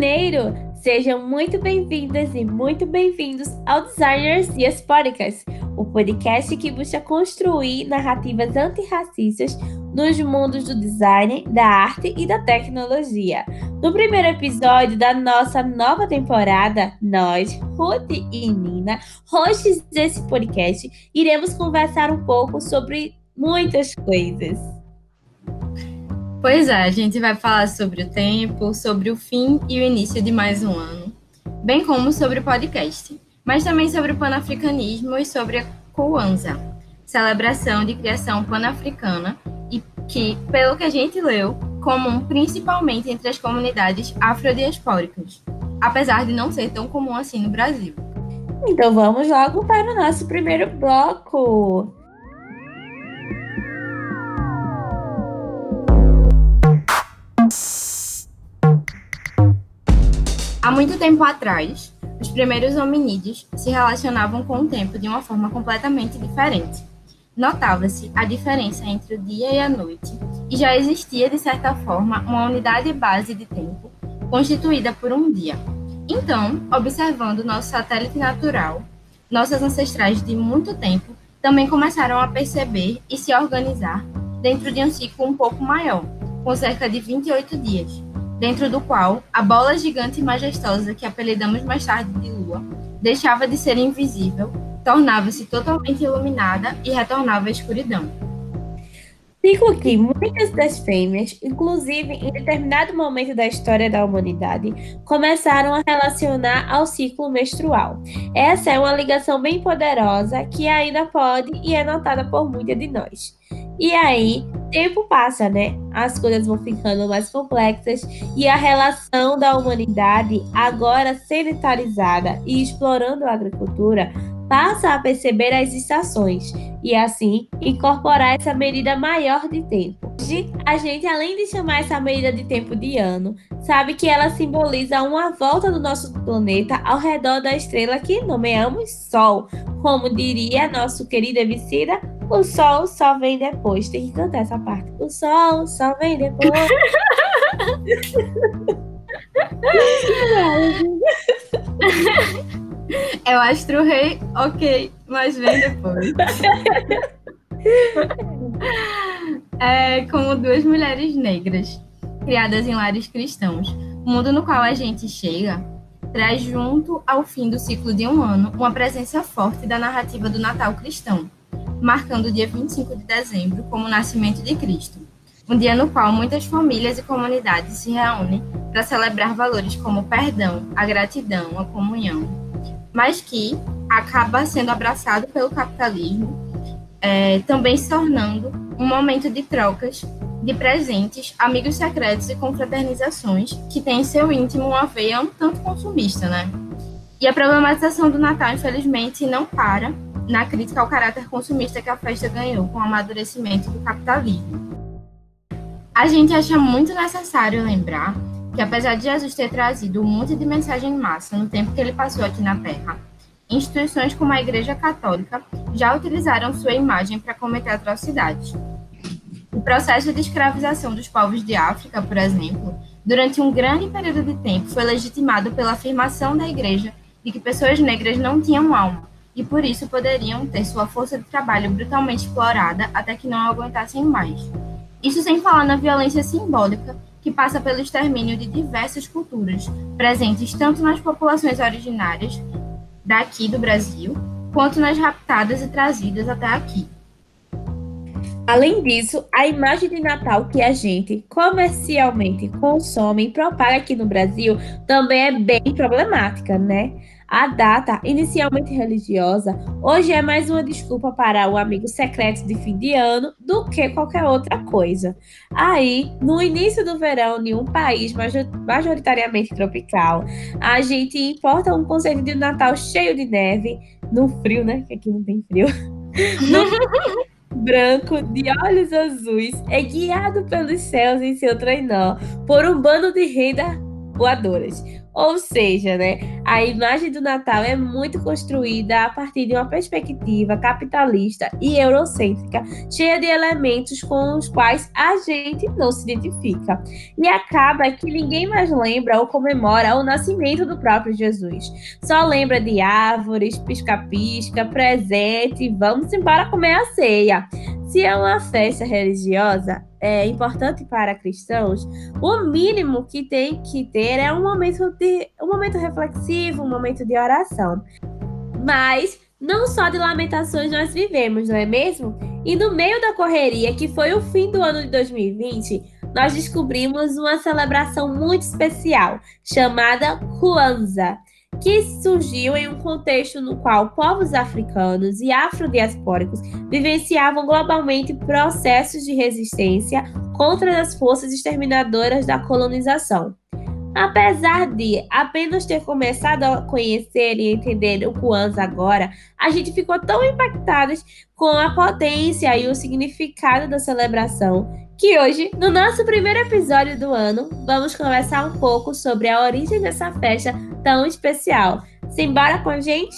Janeiro! Sejam muito bem-vindas e muito bem-vindos ao Designers Dias Podcast, o podcast que busca construir narrativas antirracistas nos mundos do design, da arte e da tecnologia. No primeiro episódio da nossa nova temporada, nós, Ruth e Nina, hosts desse podcast, iremos conversar um pouco sobre muitas coisas. Pois é, a gente vai falar sobre o tempo, sobre o fim e o início de mais um ano, bem como sobre o podcast, mas também sobre o panafricanismo e sobre a Kwanzaa, celebração de criação panafricana e que, pelo que a gente leu, comum principalmente entre as comunidades afrodiaspóricas, apesar de não ser tão comum assim no Brasil. Então vamos logo para o nosso primeiro bloco. Há muito tempo atrás, os primeiros hominídeos se relacionavam com o tempo de uma forma completamente diferente. Notava-se a diferença entre o dia e a noite, e já existia, de certa forma, uma unidade base de tempo constituída por um dia. Então, observando nosso satélite natural, nossas ancestrais de muito tempo também começaram a perceber e se organizar dentro de um ciclo um pouco maior, com cerca de 28 dias dentro do qual a bola gigante e majestosa que apelidamos mais tarde de lua deixava de ser invisível, tornava-se totalmente iluminada e retornava à escuridão. Digo que muitas das fêmeas, inclusive em determinado momento da história da humanidade, começaram a relacionar ao ciclo menstrual. Essa é uma ligação bem poderosa que ainda pode e é notada por muitas de nós. E aí, tempo passa, né? As coisas vão ficando mais complexas e a relação da humanidade, agora sedentarizada e explorando a agricultura, passa a perceber as estações e assim incorporar essa medida maior de tempo. Hoje, a gente, além de chamar essa medida de tempo de ano, sabe que ela simboliza uma volta do nosso planeta ao redor da estrela que nomeamos Sol. Como diria nosso querido Evicida, o Sol só vem depois. Tem que cantar essa parte. O Sol só vem depois. É o Astro Rei, ok, mas vem depois. é como duas mulheres negras, criadas em lares cristãos. O mundo no qual a gente chega traz junto ao fim do ciclo de um ano uma presença forte da narrativa do Natal cristão, marcando o dia 25 de dezembro como o nascimento de Cristo. Um dia no qual muitas famílias e comunidades se reúnem para celebrar valores como o perdão, a gratidão, a comunhão, mas que acaba sendo abraçado pelo capitalismo, é, também se tornando um momento de trocas de presentes, amigos secretos e confraternizações que tem em seu íntimo uma veia um tanto consumista, né? E a problematização do Natal, infelizmente, não para na crítica ao caráter consumista que a festa ganhou com o amadurecimento do capitalismo. A gente acha muito necessário lembrar que apesar de Jesus ter trazido um monte de mensagem em massa no tempo que ele passou aqui na Terra, instituições como a Igreja Católica já utilizaram sua imagem para cometer atrocidades. O processo de escravização dos povos de África, por exemplo, durante um grande período de tempo foi legitimado pela afirmação da Igreja de que pessoas negras não tinham alma e por isso poderiam ter sua força de trabalho brutalmente explorada até que não aguentassem mais. Isso sem falar na violência simbólica que passa pelo extermínio de diversas culturas, presentes tanto nas populações originárias daqui do Brasil, quanto nas raptadas e trazidas até aqui. Além disso, a imagem de Natal que a gente comercialmente consome e propaga aqui no Brasil também é bem problemática, né? A data, inicialmente religiosa, hoje é mais uma desculpa para o amigo secreto de fim de ano do que qualquer outra coisa. Aí, no início do verão, em um país majoritariamente tropical, a gente importa um conceito de Natal cheio de neve, no frio, né? Que aqui não tem frio. branco, de olhos azuis, é guiado pelos céus em seu trenó por um bando de renda voadoras. Ou seja, né, a imagem do Natal é muito construída a partir de uma perspectiva capitalista e eurocêntrica, cheia de elementos com os quais a gente não se identifica. E acaba que ninguém mais lembra ou comemora o nascimento do próprio Jesus. Só lembra de árvores, pisca-pisca, presente, vamos embora comer a ceia. Se é uma festa religiosa é, importante para cristãos, o mínimo que tem que ter é um momento de um momento reflexivo, um momento de oração. Mas não só de lamentações nós vivemos, não é mesmo? E no meio da correria, que foi o fim do ano de 2020, nós descobrimos uma celebração muito especial chamada Kwanzaa que surgiu em um contexto no qual povos africanos e afrodiaspóricos vivenciavam globalmente processos de resistência contra as forças exterminadoras da colonização. Apesar de apenas ter começado a conhecer e entender o Kwanzaa agora, a gente ficou tão impactados com a potência e o significado da celebração que hoje, no nosso primeiro episódio do ano, vamos conversar um pouco sobre a origem dessa festa tão especial. Simbora com a gente?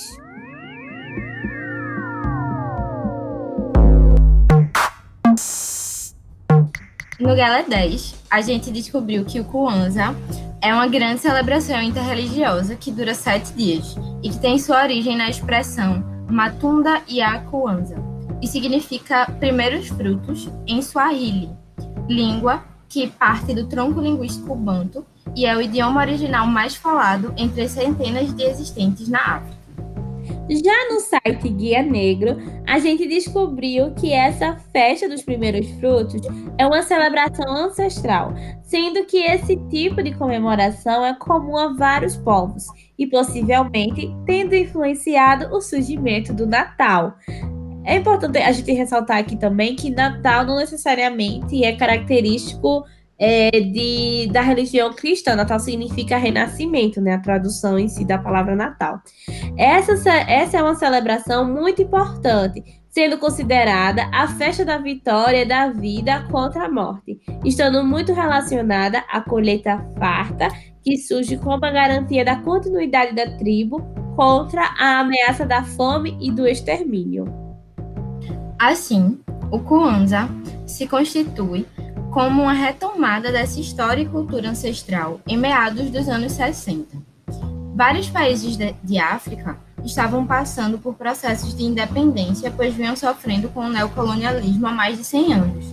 No Gala 10, a gente descobriu que o Kwanzaa é uma grande celebração interreligiosa que dura sete dias e que tem sua origem na expressão Matunda ya Kwanzaa, e significa primeiros frutos em Swahili, língua que parte do tronco linguístico banto e é o idioma original mais falado entre as centenas de existentes na África. Já no site Guia Negro, a gente descobriu que essa festa dos primeiros frutos é uma celebração ancestral, sendo que esse tipo de comemoração é comum a vários povos e possivelmente tendo influenciado o surgimento do Natal. É importante a gente ressaltar aqui também que Natal não necessariamente é característico é, de, da religião cristã. Natal significa renascimento, né? A tradução em si da palavra Natal. Essa, essa é uma celebração muito importante, sendo considerada a festa da vitória da vida contra a morte, estando muito relacionada à colheita farta, que surge como a garantia da continuidade da tribo contra a ameaça da fome e do extermínio. Assim, o Kwanzaa se constitui como uma retomada dessa história e cultura ancestral em meados dos anos 60. Vários países de, de África estavam passando por processos de independência, pois vinham sofrendo com o neocolonialismo há mais de 100 anos,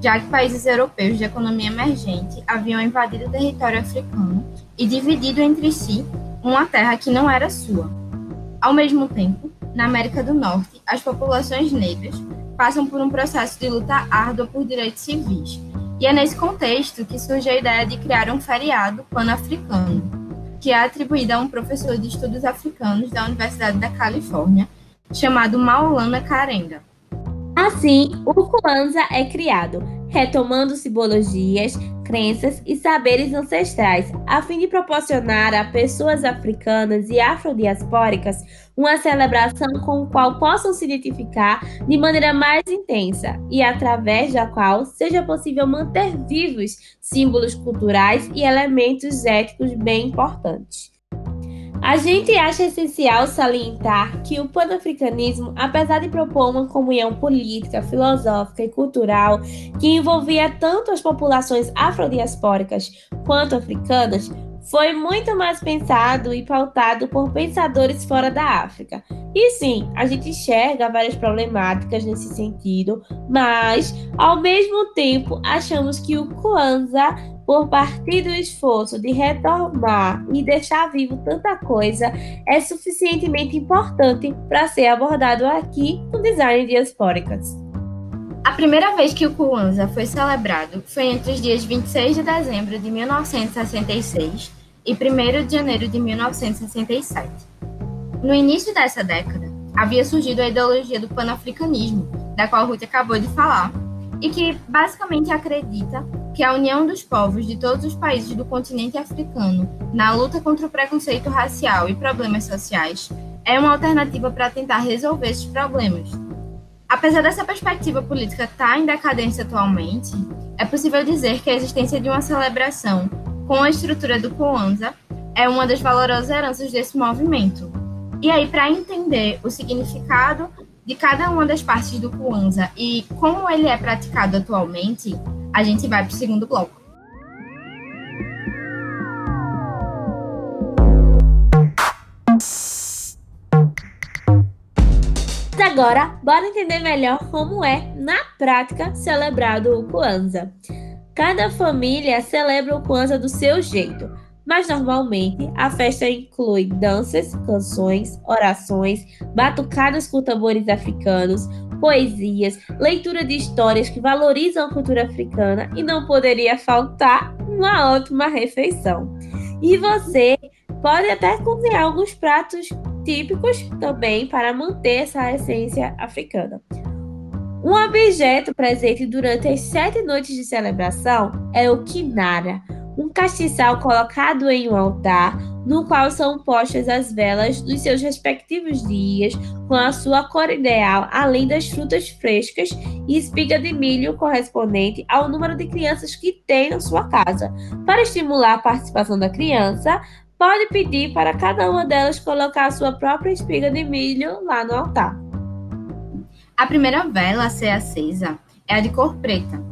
já que países europeus de economia emergente haviam invadido o território africano e dividido entre si uma terra que não era sua. Ao mesmo tempo, na América do Norte, as populações negras passam por um processo de luta árdua por direitos civis. E é nesse contexto que surge a ideia de criar um feriado pan-africano, que é atribuído a um professor de estudos africanos da Universidade da Califórnia, chamado Maulana Karenga. Assim, o Kwanzaa é criado, retomando simbologias, crenças e saberes ancestrais, a fim de proporcionar a pessoas africanas e afrodiaspóricas uma celebração com a qual possam se identificar de maneira mais intensa e através da qual seja possível manter vivos símbolos culturais e elementos éticos bem importantes. A gente acha essencial salientar que o panafricanismo, apesar de propor uma comunhão política, filosófica e cultural que envolvia tanto as populações afrodiaspóricas quanto africanas, foi muito mais pensado e pautado por pensadores fora da África. E sim, a gente enxerga várias problemáticas nesse sentido, mas ao mesmo tempo achamos que o Kwanzaa por partir do esforço de retomar e deixar vivo tanta coisa, é suficientemente importante para ser abordado aqui no Design Diaspóricas. A primeira vez que o Kwanzaa foi celebrado foi entre os dias 26 de dezembro de 1966 e 1 de janeiro de 1967. No início dessa década, havia surgido a ideologia do panafricanismo, da qual Ruth acabou de falar, e que basicamente acredita que a união dos povos de todos os países do continente africano na luta contra o preconceito racial e problemas sociais é uma alternativa para tentar resolver esses problemas. Apesar dessa perspectiva política estar tá em decadência atualmente, é possível dizer que a existência de uma celebração com a estrutura do Kwanzaa é uma das valorosas heranças desse movimento. E aí, para entender o significado de cada uma das partes do Kwanzaa e como ele é praticado atualmente, a gente vai para o segundo bloco. Agora, bora entender melhor como é, na prática, celebrado o Kwanzaa. Cada família celebra o Kwanzaa do seu jeito, mas normalmente a festa inclui danças, canções, orações, batucadas com tambores africanos, poesias, leitura de histórias que valorizam a cultura africana e não poderia faltar uma ótima refeição. E você pode até cozinhar alguns pratos típicos também para manter essa essência africana. Um objeto presente durante as sete noites de celebração é o kinara, um castiçal colocado em um altar, no qual são postas as velas dos seus respectivos dias, com a sua cor ideal, além das frutas frescas e espiga de milho correspondente ao número de crianças que tem na sua casa. Para estimular a participação da criança, pode pedir para cada uma delas colocar a sua própria espiga de milho lá no altar. A primeira vela a ser acesa é a de cor preta,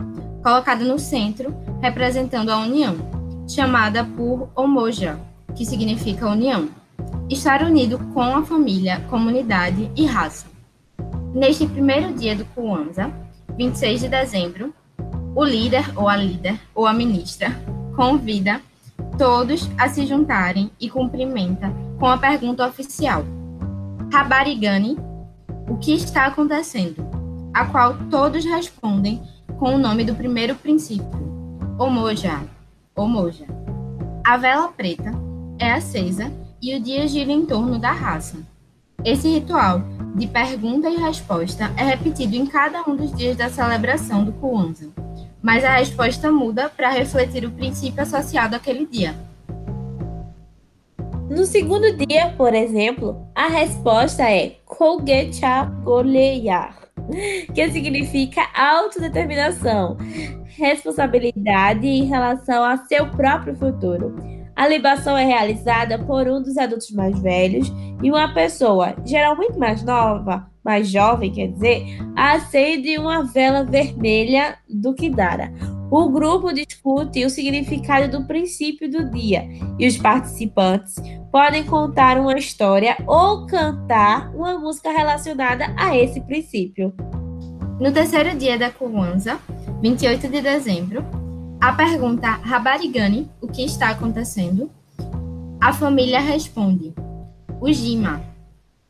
colocada no centro, representando a união, chamada por Omoja, que significa união. Estar unido com a família, comunidade e raça. Neste primeiro dia do Kwanzaa, 26 de dezembro, o líder ou a líder ou a ministra convida todos a se juntarem e cumprimenta com a pergunta oficial: Rabarigani, o que está acontecendo? A qual todos respondem com o nome do primeiro princípio, Omoja, Omoja. A vela preta é acesa e o dia gira em torno da raça. Esse ritual de pergunta e resposta é repetido em cada um dos dias da celebração do Kwanzaa mas a resposta muda para refletir o princípio associado àquele dia. No segundo dia, por exemplo, a resposta é Kogecha Goleyar, que significa autodeterminação, responsabilidade em relação a seu próprio futuro. A libação é realizada por um dos adultos mais velhos e uma pessoa, geralmente mais nova, mais jovem, quer dizer, acende uma vela vermelha do Kidara. O grupo discute o significado do princípio do dia e os participantes podem contar uma história ou cantar uma música relacionada a esse princípio. No terceiro dia da Kwanzaa, 28 de dezembro, a pergunta Rabarigani, o que está acontecendo? A família responde: o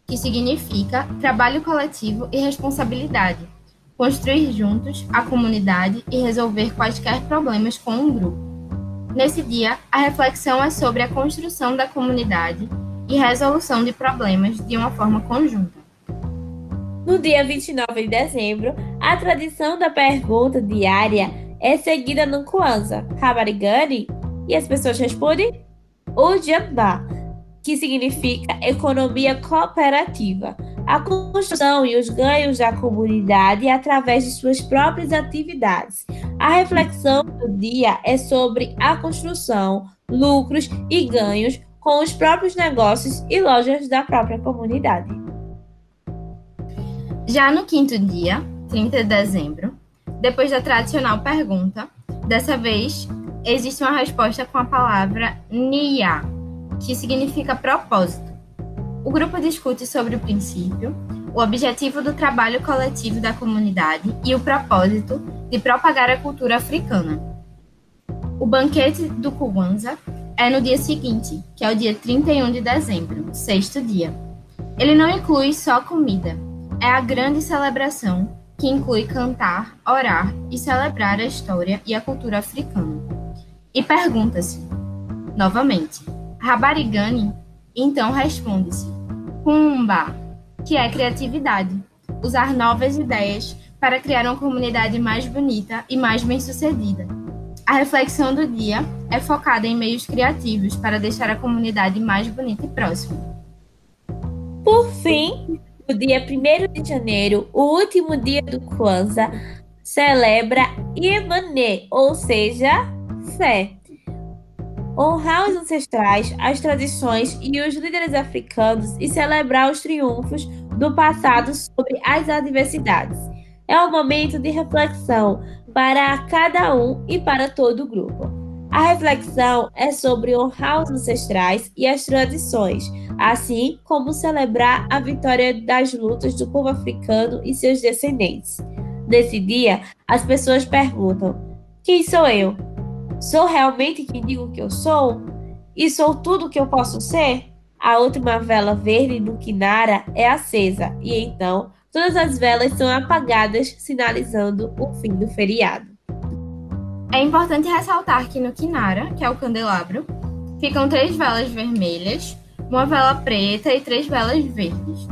que significa trabalho coletivo e responsabilidade, construir juntos a comunidade e resolver quaisquer problemas com um grupo. Nesse dia, a reflexão é sobre a construção da comunidade e resolução de problemas de uma forma conjunta. No dia 29 de dezembro, a tradição da pergunta diária é seguida no Kwanzaa, Kabarigani, e as pessoas respondem Ojamba, que significa economia cooperativa. A construção e os ganhos da comunidade através de suas próprias atividades. A reflexão do dia é sobre a construção, lucros e ganhos com os próprios negócios e lojas da própria comunidade. Já no quinto dia, 30 de dezembro, depois da tradicional pergunta, dessa vez existe uma resposta com a palavra Nia, que significa propósito. O grupo discute sobre o princípio, o objetivo do trabalho coletivo da comunidade e o propósito de propagar a cultura africana. O banquete do Kwanzaa é no dia seguinte, que é o dia 31 de dezembro, sexto dia. Ele não inclui só comida, é a grande celebração que inclui cantar, orar e celebrar a história e a cultura africana. E pergunta-se, novamente, Rabarigani? Então responde-se, Humba, que é criatividade, usar novas ideias para criar uma comunidade mais bonita e mais bem-sucedida. A reflexão do dia é focada em meios criativos para deixar a comunidade mais bonita e próxima. Por fim, no dia 1 de janeiro, o último dia do Kwanzaa, celebra Imane, ou seja, fé. Honrar os ancestrais, as tradições e os líderes africanos e celebrar os triunfos do passado sobre as adversidades. É um momento de reflexão para cada um e para todo o grupo. A reflexão é sobre honrar os ancestrais e as tradições, assim como celebrar a vitória das lutas do povo africano e seus descendentes. Nesse dia, as pessoas perguntam: quem sou eu? Sou realmente quem digo que eu sou? E sou tudo que eu posso ser? A última vela verde do Kinara é acesa, e então todas as velas são apagadas, sinalizando o fim do feriado. É importante ressaltar que no Kinara, que é o candelabro, ficam três velas vermelhas, uma vela preta e três velas verdes.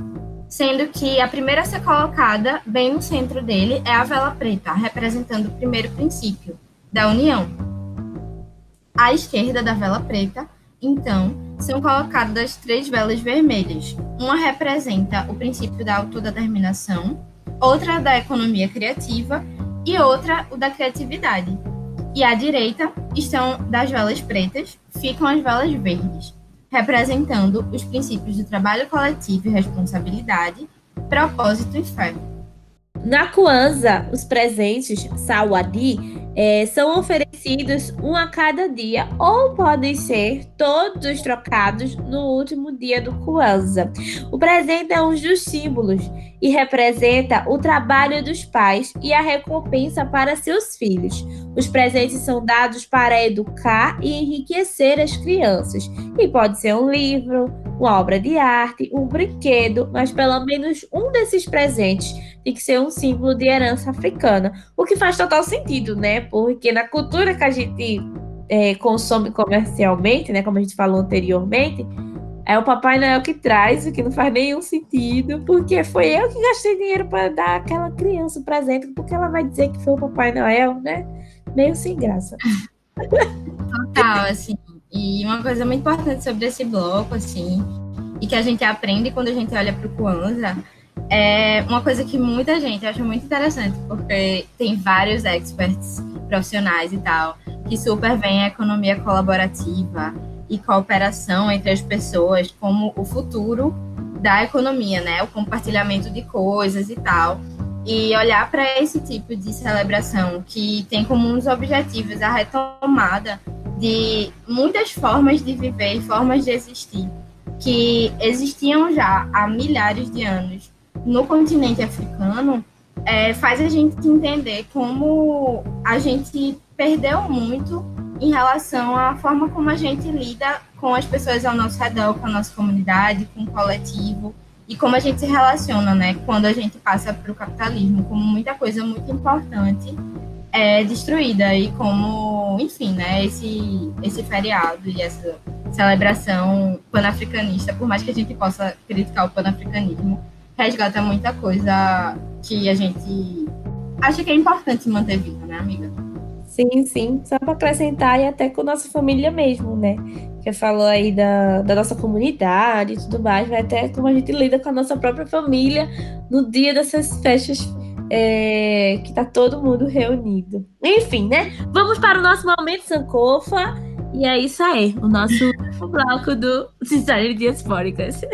Sendo que a primeira a ser colocada, bem no centro dele, é a vela preta, representando o primeiro princípio, da união. À esquerda da vela preta, então, são colocadas três velas vermelhas. Uma representa o princípio da autodeterminação, outra da economia criativa e outra o da criatividade. E à direita estão das velas pretas, ficam as velas verdes, representando os princípios do trabalho coletivo e responsabilidade, propósito e fé. Na Kwanzaa, os presentes Sawadi é, são oferecidos um a cada dia ou podem ser todos trocados no último dia do Kwanzaa. O presente é um dos símbolos e representa o trabalho dos pais e a recompensa para seus filhos. Os presentes são dados para educar e enriquecer as crianças. E pode ser um livro, uma obra de arte, um brinquedo, mas pelo menos um desses presentes tem que ser um símbolo de herança africana. O que faz total sentido, né? Porque na cultura que a gente é, consome comercialmente, né? Como a gente falou anteriormente, é o Papai Noel que traz, o que não faz nenhum sentido, porque foi eu que gastei dinheiro para dar aquela criança o presente, porque ela vai dizer que foi o Papai Noel, né? Meio sem graça. Total, assim. E uma coisa muito importante sobre esse bloco, assim, e que a gente aprende quando a gente olha para o Kwanzaa, é uma coisa que muita gente acha muito interessante, porque tem vários experts profissionais e tal, que super veem a economia colaborativa e cooperação entre as pessoas como o futuro da economia, né? O compartilhamento de coisas e tal. E olhar para esse tipo de celebração que tem como um dos objetivos a retomada de muitas formas de viver, formas de existir, que existiam já há milhares de anos no continente africano, é, faz a gente entender como a gente perdeu muito em relação à forma como a gente lida com as pessoas ao nosso redor, com a nossa comunidade, com o coletivo e como a gente se relaciona, né, quando a gente passa para o capitalismo, como muita coisa muito importante é destruída e como, enfim, né, esse esse feriado e essa celebração panafricanista, por mais que a gente possa criticar o panafricanismo, resgata muita coisa que a gente acha que é importante manter viva, né, amiga? Sim, sim. Só para acrescentar, e até com nossa família mesmo, né? Que falou aí da, da nossa comunidade e tudo mais, vai até como a gente lida com a nossa própria família no dia dessas festas é, que tá todo mundo reunido. Enfim, né? Vamos para o nosso momento Sankofa. E é isso aí, o nosso bloco do História Diaspóricas.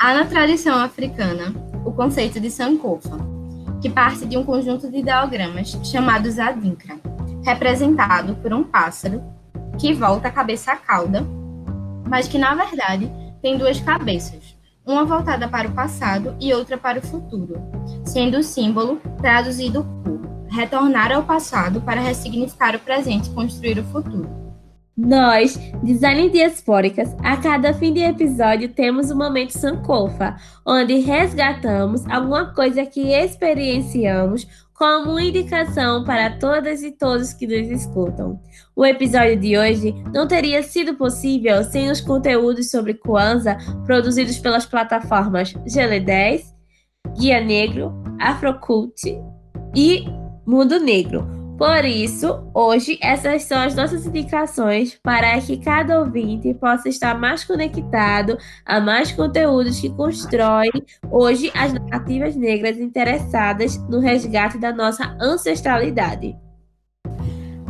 Há na tradição africana o conceito de Sankofa, que parte de um conjunto de ideogramas chamados Adinkra, representado por um pássaro que volta a cabeça à cauda, mas que na verdade tem duas cabeças, uma voltada para o passado e outra para o futuro, sendo o símbolo traduzido por retornar ao passado para ressignificar o presente e construir o futuro. Nós, Design Diaspóricas, a cada fim de episódio temos um Momento Sankofa, onde resgatamos alguma coisa que experienciamos como indicação para todas e todos que nos escutam. O episódio de hoje não teria sido possível sem os conteúdos sobre Kwanzaa produzidos pelas plataformas GL10, Guia Negro, Afrocult e Mundo Negro Por isso, hoje, essas são as nossas indicações para que cada ouvinte possa estar mais conectado a mais conteúdos que constroem hoje as narrativas negras interessadas no resgate da nossa ancestralidade.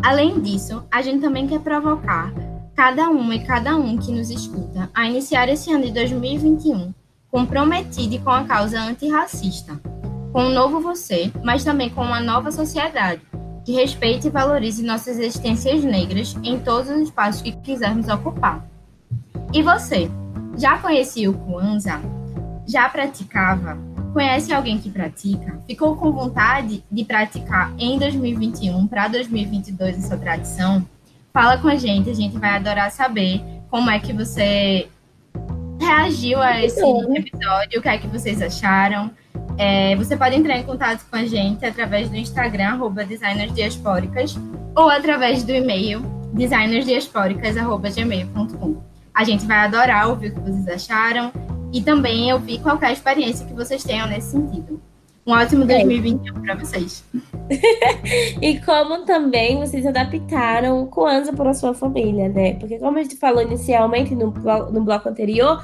Além disso, a gente também quer provocar cada uma e cada um que nos escuta a iniciar esse ano de 2021 comprometido com a causa antirracista, com um novo você, mas também com uma nova sociedade que respeite e valorize nossas existências negras em todos os espaços que quisermos ocupar. E você, já conhecia o Kwanzaa? Já praticava? Conhece alguém que pratica? Ficou com vontade de praticar em 2021 para 2022 essa tradição? Fala com a gente, a gente vai adorar saber como é que você reagiu a esse episódio, o que é que vocês acharam. É, você pode entrar em contato com a gente através do Instagram, arroba designersdiaspóricas, ou através do e-mail, designersdiaspóricas.gmail.com. A gente vai adorar ouvir o que vocês acharam e também ouvir qualquer experiência que vocês tenham nesse sentido. Um ótimo 2021 para vocês. e como também vocês adaptaram o Kwanzaa para a sua família, né? Porque como a gente falou inicialmente no, no bloco anterior,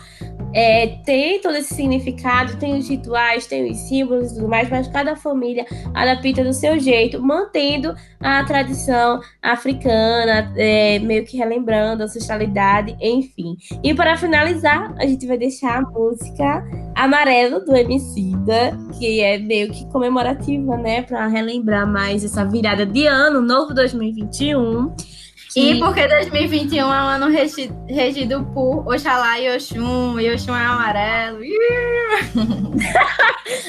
é, tem todo esse significado, tem os rituais, tem os símbolos e tudo mais, mas cada família adapta do seu jeito, mantendo a tradição africana, é, meio que relembrando a ancestralidade, enfim. E para finalizar, a gente vai deixar a música Amarelo do Emicida, que é meio que comemorativa, né, para relembrar mais essa virada de ano, novo 2021. E porque 2021 é um ano regido por Oxalá e Oxum, e Oxum é amarelo.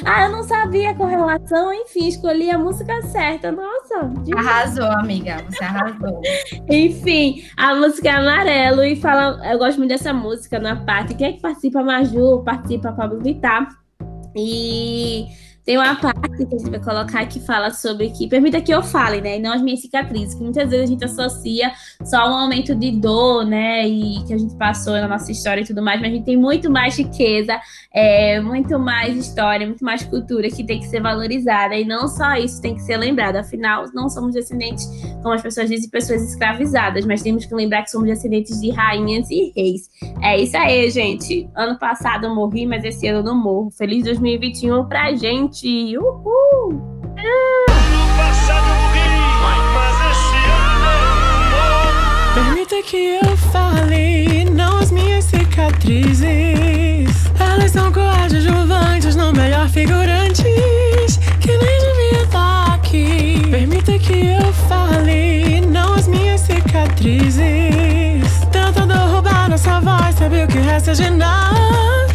ah, eu não sabia a correlação, enfim, escolhi a música certa. Nossa, demais. arrasou, amiga, você arrasou. enfim, a música é amarelo e fala, eu gosto muito dessa música na parte. Quem é que participa? Maju, participa Pablo Vittar. E tem uma parte que a gente vai colocar que fala sobre que permita que eu fale, né? E não as minhas cicatrizes, que muitas vezes a gente associa só um aumento de dor, né? E que a gente passou na nossa história e tudo mais, mas a gente tem muito mais riqueza, é, muito mais história, muito mais cultura que tem que ser valorizada. E não só isso tem que ser lembrado. Afinal, não somos descendentes, como as pessoas dizem, pessoas escravizadas, mas temos que lembrar que somos descendentes de rainhas e reis. É isso aí, gente. Ano passado eu morri, mas esse ano eu não morro. Feliz 2021 pra gente! Gente! Uhul! Ano Permita que eu fale, não as minhas cicatrizes. Elas são coadjuvantes, não melhor figurantes. Que nem devia estar aqui. Permita que eu fale, não as minhas cicatrizes. Tentando roubar nossa voz, sabe o que resta de nada?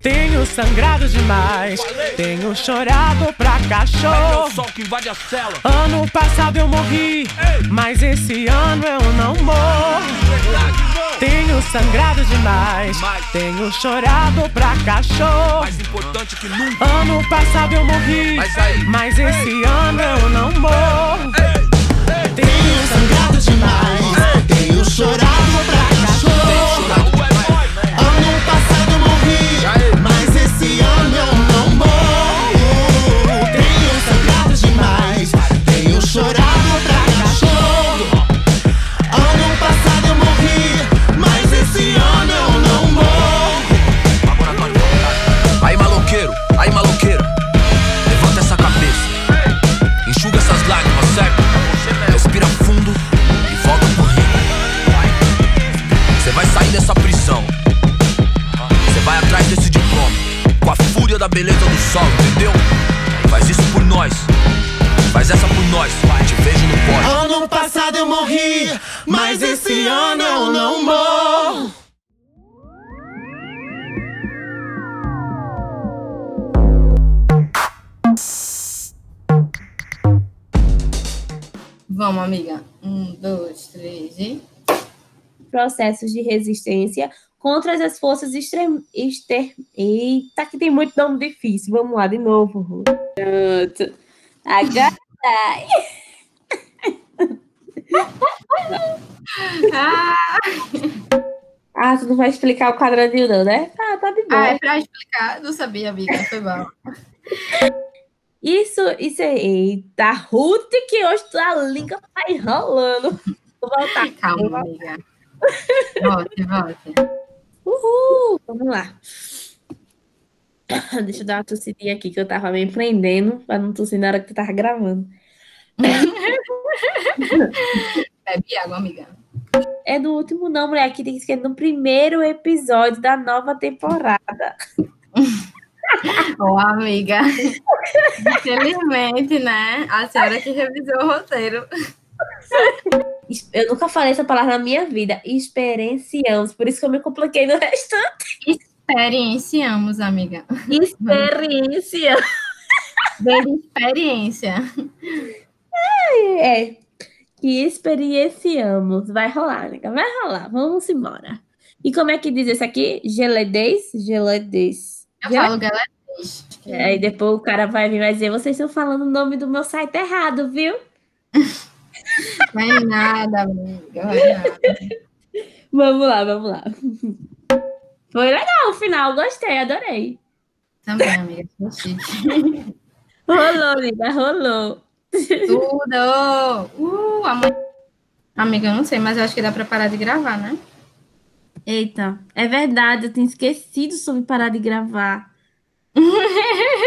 Tenho sangrado demais, tenho chorado pra cachorro. Ano passado eu morri, mas esse ano eu não morro. Tenho sangrado demais, tenho chorado pra cachorro. Mais importante que nunca. Ano passado eu morri, mas esse ano eu não morro. Tenho sangrado demais, tenho chorado pra esse ano eu não morro. Vamos, amiga. Um, dois, três e. processos de resistência contra as forças extrem... exter... Eita, que tem muito nome difícil. Vamos lá, de novo. Pronto. Agora. Ah, Ah, tu não vai explicar o quadradinho, não, né? Tá, tá de boa. ah, é pra explicar. Não sabia, amiga. Foi bom. Isso, isso é. Eita, Ruth, que hoje tua língua tá enrolando. Vou voltar. Calma, amiga. Volte, volte. Uhul! Vamos lá. Deixa eu dar uma tossidinha aqui, que eu tava me prendendo pra não tossir na hora que tu tava gravando. Bebe água, amiga. É no último, não, mulher. Aqui tem que ser no primeiro episódio da nova temporada. Ô, amiga. Infelizmente, né? A senhora que revisou o roteiro. Eu nunca falei essa palavra na minha vida. Experienciamos. Por isso que eu me compliquei no restante. Experienciamos, amiga. Experiência. Vem de experiência. É. Que experienciamos. Vai rolar, amiga. Vai rolar. Vamos embora. E como é que diz esse aqui? Geledez? Geledez. Eu Gele- falo galera. Aí depois o cara vai vir e vai dizer: vocês estão falando o nome do meu site errado, viu? Vai nada, amiga. Vai nada. Vamos lá, vamos lá. Foi legal o final, gostei, adorei. Também, amiga. Tô chique. Rolou, amiga, rolou. Tudo! Uh, amanhã. Amiga, eu não sei, mas eu acho que dá pra parar de gravar, né? Eita, é verdade, eu tinha esquecido sobre parar de gravar.